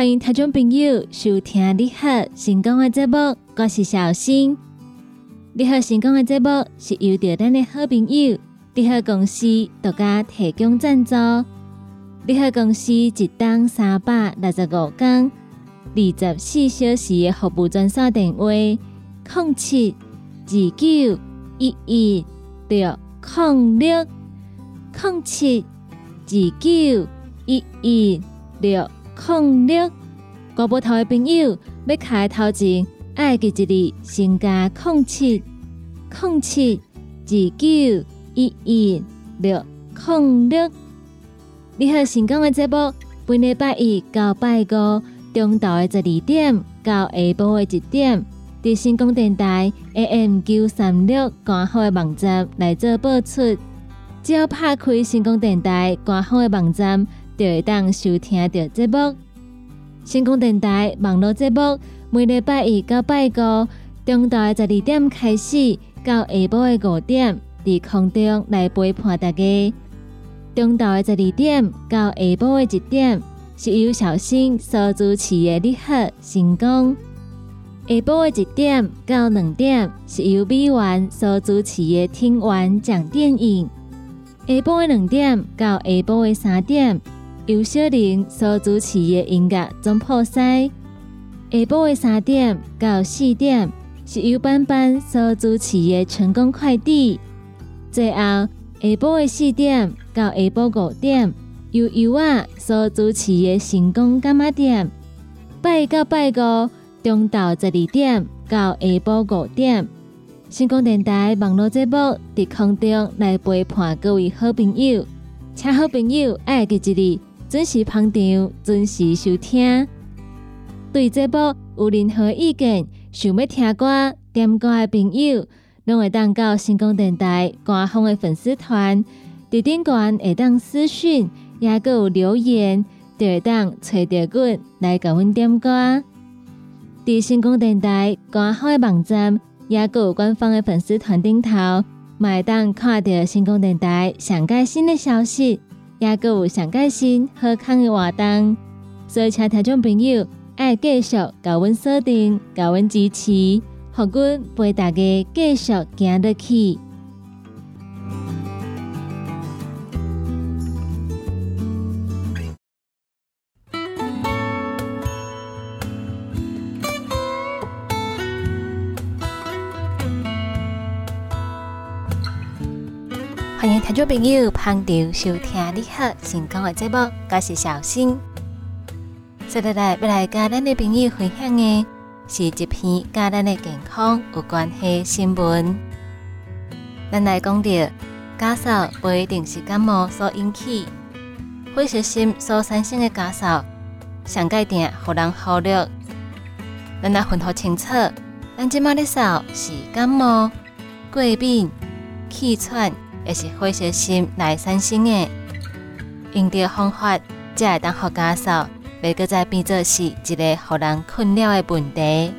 欢迎听众朋友收听你好成功的节目，我是小新。你好成功的节目是由着咱的好朋友你好公司独家提供赞助。你好公司一档三百六十五天、二十四小时的服务专线电话：零七二九一一六零六零七二九一一六零六。国宝头的朋友要开头前，爱记一字，先加零七零七二九一一六零六。你好，成功的节目，本礼拜一到拜五中昼的十二点到下晡的一点，伫成功电台 AM 九三六官方的网站来做播出。只要拍开成功电台官方的网站，就会当收听到节目。成功电台网络节目，每礼拜一到拜五中昼的十二点开始，到下晡的五点，在空中来陪伴大家。中昼的十二点到下晡的一点，是由小新所主持的你好成功；下晡的一点到两点，是由美元所主持的听完讲电影；下晡的两点到下晡的三点，由小玲所主持的音乐总破塞；下晡的三点到四点，是由班班所主持的成功快递；最后。下晡的四点到下晡五点，由由我所主持的成功干妈店。拜一到拜五，中昼十二点到下晡五点，成功电台网络节目伫空中来陪伴各位好朋友。请好朋友爱记一日，准时捧场，准时收听。对节目有任何意见，想要听歌、点歌的朋友。拢会当到星光电台官方的粉丝团，伫顶端会当私讯，也有留言，就会当找到阮来甲阮点歌。伫星光电台官方的网站，也有官方的粉丝团顶头，会当看到星光电台上盖新的消息，也有上盖新好康的活动。所以，请听众朋友爱继续高阮锁定，高阮支持。好，阮陪大家继续行得去。听众朋友捧场收听你好成功的节目，我是小新。接下来要来跟咱的朋友分享的。是一篇跟咱的健康有关系新闻。咱来讲到，咳嗽不一定是感冒所引起，灰色性所产生的咳嗽，上界定互人忽略。咱来分好清楚，咱即马的嗽是感冒、过敏、气喘，还是灰色性来产生的？用着方法，才会当好咳嗽。袂搁再变作是一个互人困扰的问题。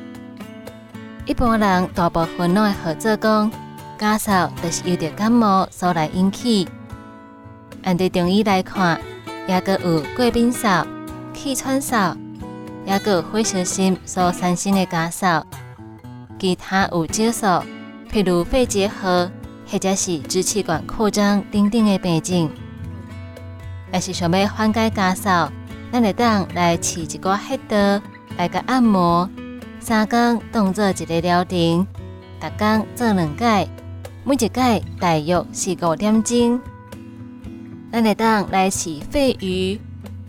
一般人大部分拢会合作讲，咳嗽就是由着感冒所来引起。按对中医来看，也搁有过敏嗽、气喘嗽，也搁有灰色性所产生的咳嗽。其他有少数，譬如肺结核或者是支气管扩张等等的病症。若是想要缓解咳嗽，咱会当来试一个黑道，来个按摩，三工当做一个疗程，逐工做两届，每一届大约是五点钟。咱会当来试肺俞、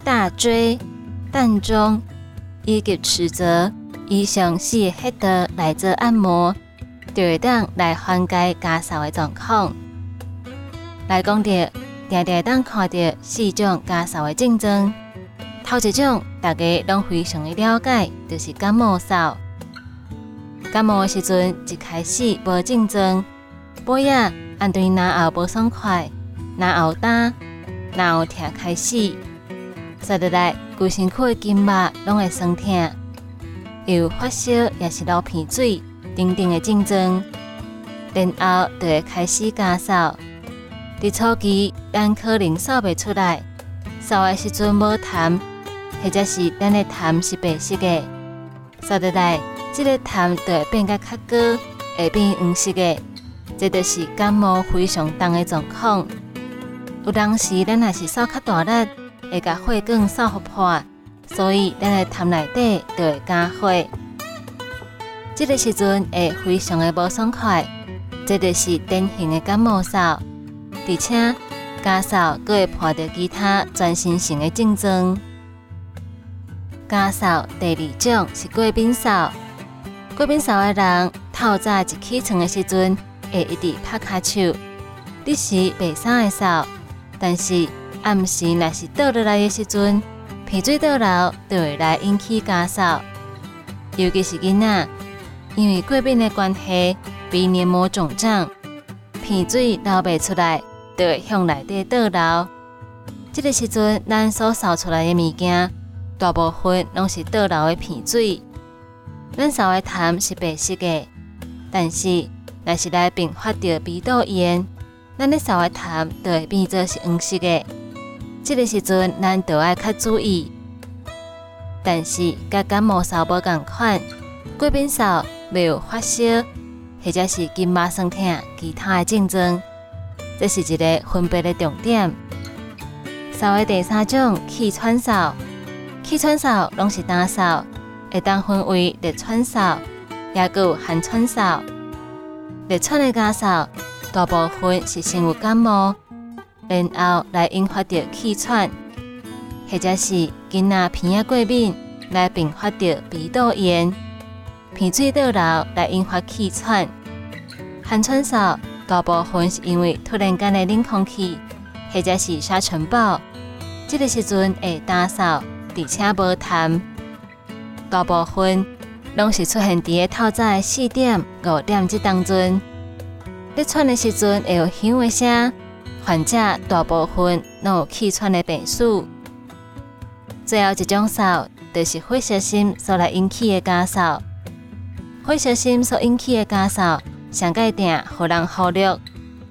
大椎、膻中以及尺泽以上四个黑道来做按摩，就会当来缓解咳嗽的状况。来讲到，定定当看到四种咳嗽的症状。头一种，大家拢非常的了解，就是感冒嗽。感冒的时阵，一开始无症状，背呀按对哪后无爽快，哪后担，哪后痛开始，接落来规身躯的筋脉拢会酸痛，又发烧也是流鼻水，等等的竞争，然后就会开始咳嗽。伫初期，咱可能扫袂出来，扫的时阵无痰。或者是咱的痰是白色的，扫得来，这个痰就会变甲较高，会变黄色的，这就是感冒非常重的状况。有当时咱也是扫较大力，会甲血管扫破，所以咱的痰内底就会加血。这个时阵会非常的无爽快，这就是典型的感冒扫，而且咳嗽佫会伴着其他全身性的症状。咳嗽第二种是过敏扫，过敏扫的人透早一起床的时阵会一直拍卡手，你是白衫的扫。但是暗时若是倒落来的时阵，鼻水倒流就会来引起咳嗽，尤其是囡仔，因为过敏的关系，鼻黏膜肿胀，鼻水流不出来，就会向内底倒流。这个时阵，咱所扫出来的物件，大部分拢是倒流的鼻水。咱扫的痰是白色的，但是若是来并发着鼻窦炎。咱咧扫的痰就会变做是黄色的，这个时阵咱就要较注意。但是甲感冒扫无共款，过敏扫没有发烧或者是筋麻酸痛其他的症状，这是一个分别的重点。扫的第三种气喘扫，气喘扫拢是单扫，会当分为热喘扫，也有寒喘扫。热喘的咳嗽。大部分是先有感冒，然后来引发着气喘，或者是囡仔鼻仔过敏来并发着鼻窦炎、鼻水倒流来引发气喘。寒喘扫大部分是因为突然间的冷空气，或者是沙尘暴，这个时阵会打扫，而且无痰。大部分拢是出现伫透早四点、五点这当中。咧喘的时阵会有响的声，患者大部分拢有气喘的病史。最后一种扫，就是火烧心所来引起的干扫。火烧心所引起的咳嗽，上界定互人忽略，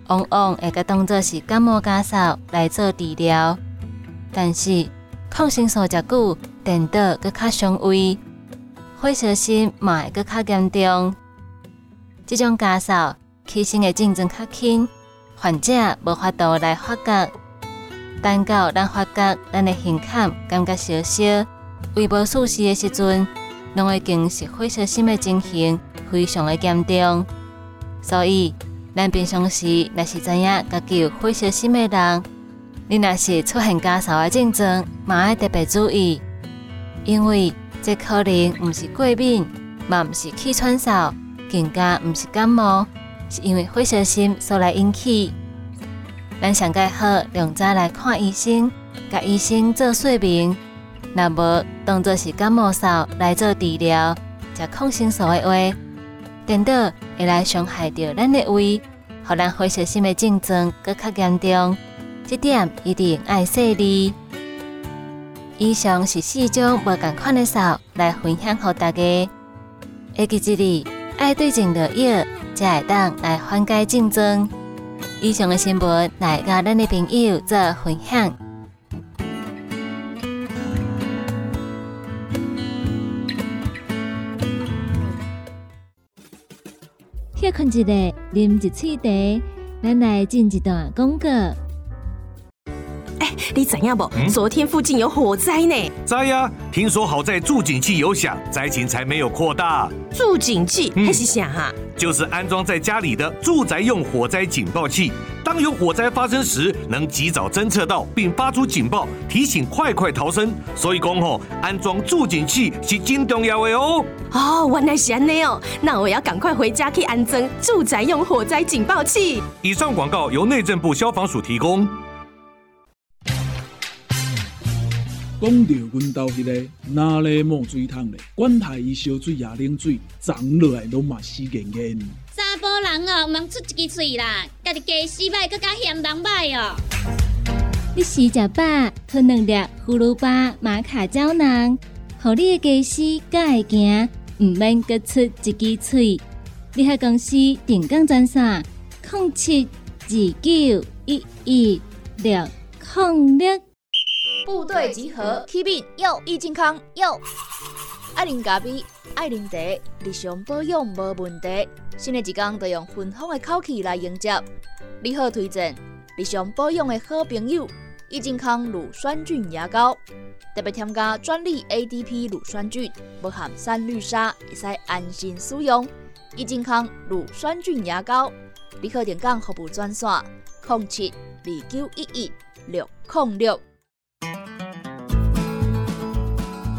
往往会甲当作是感冒咳嗽来做治疗。但是抗生素食久，电倒搁较伤胃，火烧心嘛会搁较严重。这种咳嗽。起先的症状较轻，患者无法度来发觉。等到咱发觉咱的胸坎感觉烧烧、胃无舒适的时阵，拢已经是火烧心的情形，非常的严重。所以，咱平常时若是知影家己有火烧心的人，你若是出现咳嗽的症状，嘛要特别注意，因为这可能毋是过敏，嘛毋是气喘嗽，更加毋是感冒。是因为火烧心所来引起，咱上介好两早来看医生，甲医生做说明。若无当作是感冒扫来做治疗，食抗生素的话，等到会来伤害到咱的胃，互咱火烧心的症状搁较严重。这点一定爱细腻。以上是四种无共款的扫来分享给大家。会记住哩，爱对症的药。才会当来缓解症状。以上的新闻来甲咱的朋友做分享。歇困一下，啉一喙茶，咱来进一段广告。你怎样不？昨天附近有火灾呢？灾呀！听说好在助警器有响，灾情才没有扩大。助警器还是响哈？就是安装在家里的住宅用火灾警报器，当有火灾发生时，能及早侦测到并发出警报，提醒快快逃生。所以讲吼，安装助警器是真重要的哦。哦，原来是安尼哦，那我要赶快回家去安装住宅用火灾警报器。以上广告由内政部消防署提供。讲到阮兜迄个哪里冒水桶咧，管他伊烧水也冷水，长落来拢嘛死严严。查甫人哦，毋通出一支嘴啦，家己家洗歹，更加嫌人歹哦。你食食饱，吞两粒葫芦巴、马卡胶囊，互你的家洗更会行，毋免各出一支嘴。你喺公司定岗专线：零七二九一一六零六。部队集合，起面要益健康要。爱啉咖啡，爱啉茶，日常保养无问题。新的一天，就用芬芳的口气来迎接。你好，推荐日常保养的好朋友——益健康乳酸菌牙膏，特别添加专利 ADP 乳酸菌，不含三氯沙，会使安心使用。益健康乳酸菌牙膏，你好，点讲服务专线：零七二九一一六零六。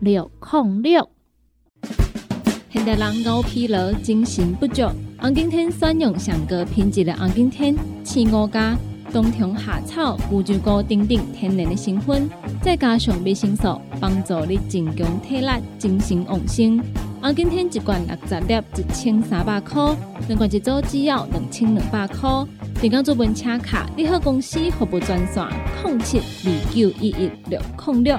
六控六，现代人熬疲劳、精神不足。红景天选用上个品质的红景天，青五加冬虫夏草、乌鸡膏等等天然的成分，再加上维生素，帮助你增强体力、精神旺盛。红景天一罐六十粒，一千三百块；两罐一组只要两千两百块。电工做本车卡，你好公司服务专线：零七二九一一六零六。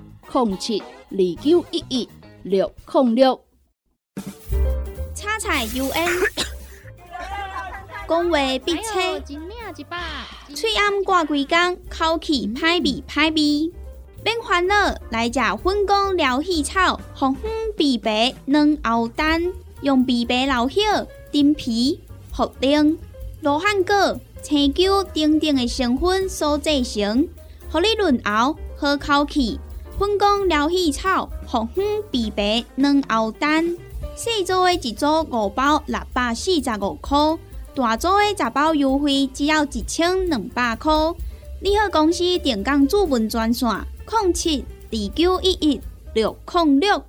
零七二九一一六零六，叉彩 U N，讲话必车，嘴暗挂几工，口气歹味歹味，免烦恼，来食粉工疗气草，红粉枇杷软藕丹，用枇杷老血、丁皮、茯苓、罗汉果、青椒等等的成分所制成，合你润喉好口气。粉工疗气草、红粉枇杷软藕丹，细组的一组五包六百四十五块，大组的十包优惠只要一千两百块。你好，公司电工主文专线：零七二九一一六零六。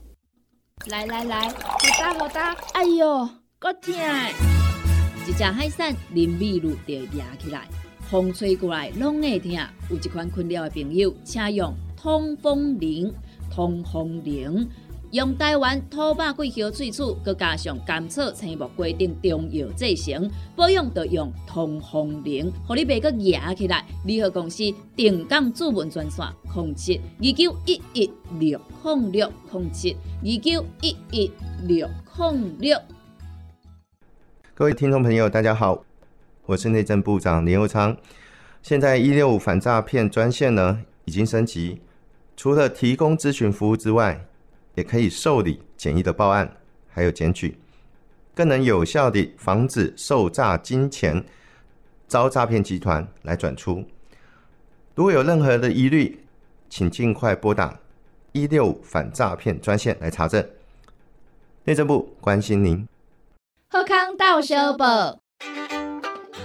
来来来，好打好打！哎哟，够痛！一只海扇淋雨露就压起来，风吹过来拢会痛。有一款困扰的朋友，请用。通风灵，通风灵，用台湾土八桂香萃取，佮加上甘草、青木、规定中药制成，保养要用通风灵，互你袂佮压起来。联合公司定岗主文专线：零七二九一一六控六零七二九一一六控六。各位听众朋友，大家好，我是内政部长林佑昌。现在一六五反诈骗专线呢，已经升级。除了提供咨询服务之外，也可以受理简易的报案，还有检举，更能有效地防止受诈金钱遭诈骗集团来转出。如果有任何的疑虑，请尽快拨打一六反诈骗专线来查证。内政部关心您。贺康到小报，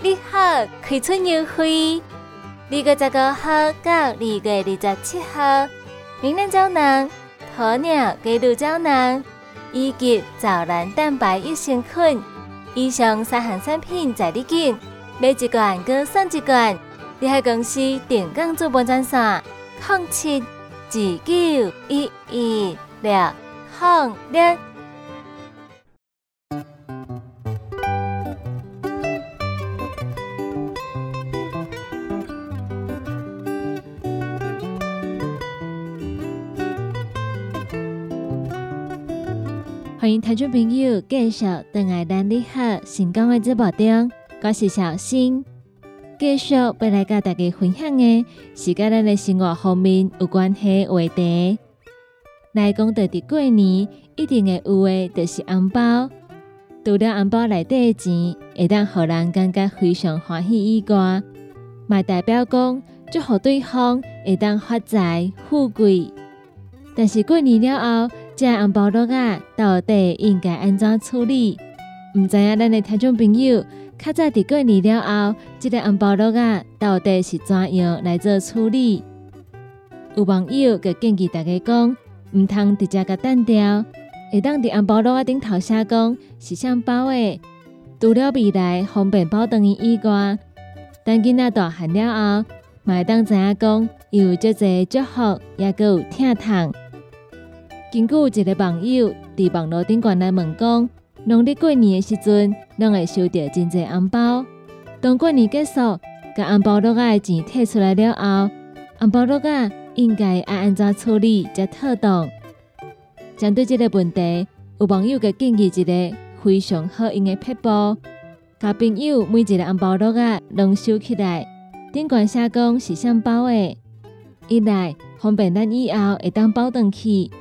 你好，开春优惠，二月十五号到二月二十七号。明亮胶囊、鸵鸟鸡乳胶囊以及藻蓝蛋白益生菌，以上三项产品在你拣，买一罐更送一罐。你海公司定岗做本专线：零七二九一一六零六。欢迎听众朋友继续等爱咱你好成功的节目中，我是小新。继续要来跟大家分享的是跟咱的生活方面有关系话题。来讲到伫过年一定会有的，就是红包。除了红包内底的钱会当互人感觉非常欢喜以外，嘛代表讲祝福对方会当发财富贵。但是过年了后，这红包落啊，到底应该安怎处理？唔知影咱的听众朋友，较早伫过年了后，这个红包落啊，到底是怎样来做处理？有网友佮建议大家讲，唔通直接甲单掉，会当伫红包落啊顶头写讲是向包的，除了未来方便包等于以外，等囡仔大汉了后，嘛会当知影讲有足侪祝福，也佮有疼痛。根据一个网友伫网络顶悬来问讲，农历过年的时阵，拢会收到真侪红包。当过年结束，甲红包落啊的钱摕出来了后，红包落啊。应该要安怎处理才妥当？针对这个问题，有网友给建议一个非常好用的撇步，甲朋友每一个红包落啊拢收起来，顶管写讲是啥包的。一来方便咱以后会当包回去；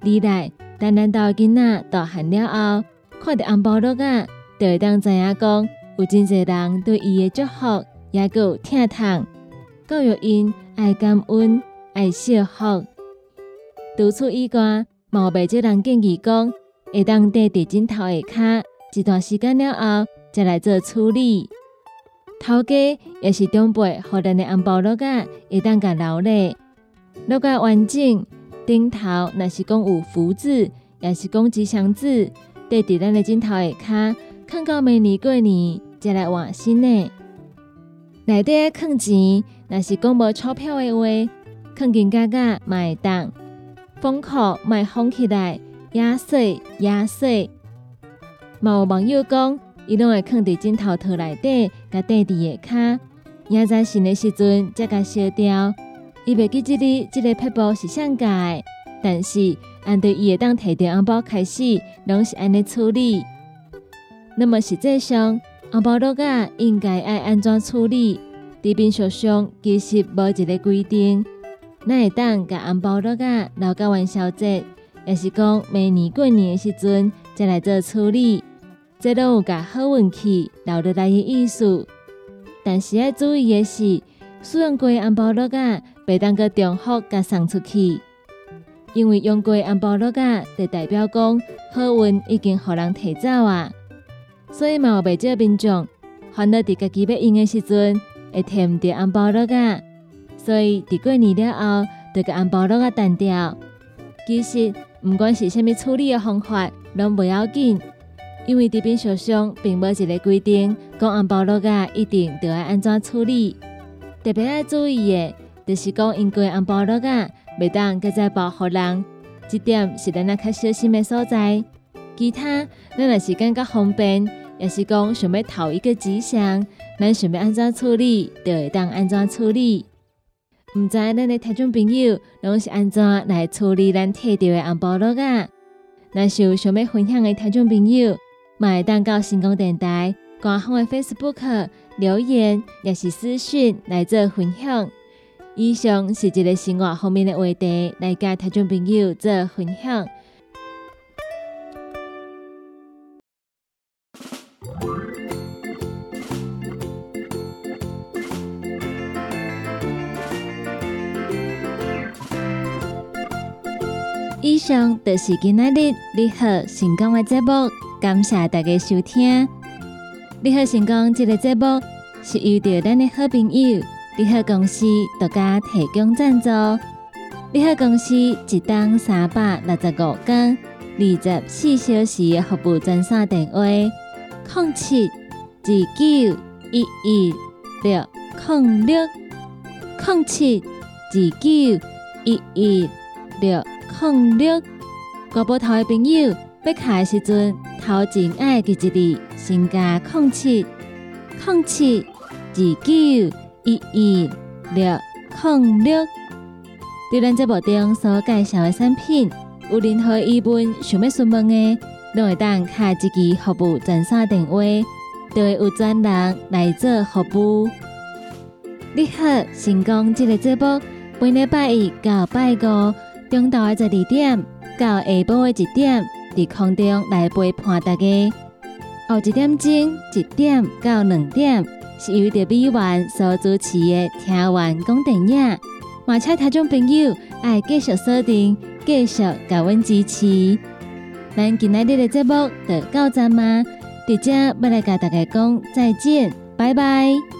二来等咱家囡仔大汉了后，看到红包落啊，就会当知影讲有真侪人对伊的祝福也有疼痛，教育因爱感恩。爱惜福。独处以外，毛病这人建议讲，会当戴地枕头下骹一段时间了后，再来做处理。头家也是长辈，互咱的红包落啊，会当甲留咧，落个完整。顶头若是讲有福字，也是讲吉祥字，戴伫咱的枕头下骹，放到明年过年再来换新的。内底放钱，若是讲无钞票的话。肯紧加加买当，封壳买封起来，压碎压碎。有网友讲，伊拢会放伫枕头套内底，甲垫伫下骹，压在新的时阵才甲烧掉。伊袂记即日即个撇步是上改，但是按对伊会当摕着红包开始，拢是安尼处理。那么实际上，红包落啊应该爱安怎处理？伫边属上其实无一个规定。咱会当甲红包落啊留到元宵节，也是讲明年过年的时阵再来做处理，这都有甲好运气留落来的意思。但是要注意的是，虽然过红包落啊，袂当个重复甲送出去，因为用过红包落啊，就代表讲好运已经互人摕走啊。所以嘛，有袂少民众烦恼伫家己要用的时阵，会摕毋着红包落啊。所以，伫过年了后，就甲红包落啊单掉。其实，毋管是虾米处理的方法，拢不要紧，因为这边受伤并无一个规定，讲红包落啊一定着要安怎处理。特别要注意的，就是讲因过红包落啊，袂当搁再保护人，这点是咱较小心的所在。其他，咱若是感觉方便，也是讲想要讨一个吉祥，咱想要安怎处理，就会当安怎处理。毋知咱的听众朋友拢是安怎来处理咱摕到的红包落啊？若是有想要分享的听众朋友，买蛋糕成功电台官方的 Facebook 留言，也是私讯来做分享。以上是一个生活方面的话题，来甲听众朋友做分享。以上就是今仔日你好成功的节目，感谢大家收听。你好成功这个节目是遇到咱的好朋友你好公司独家提供赞助。你好公司一档三百六十五天二十四小时服务专线电话：零七二九一一六零六零七二九一一六。空六，国宝头的朋友，要卡的时阵，头前爱记一字，先加空七，空七二九一一六空六。对咱这部中所介绍的产品，有任何疑问想要询问的，都会当卡一支服务专线电话，就会有专人来做服务。你好，成功这个节目，每礼拜一到拜五。中昼的十二点到下晡的一点，伫空中来陪伴大家。后一点钟一点到两点，是由着美元所主持的听完讲电影。马车听众朋友爱继续锁定继续甲阮支持。咱今仔日的节目就到这吗？大家要来跟大家讲再见，拜拜。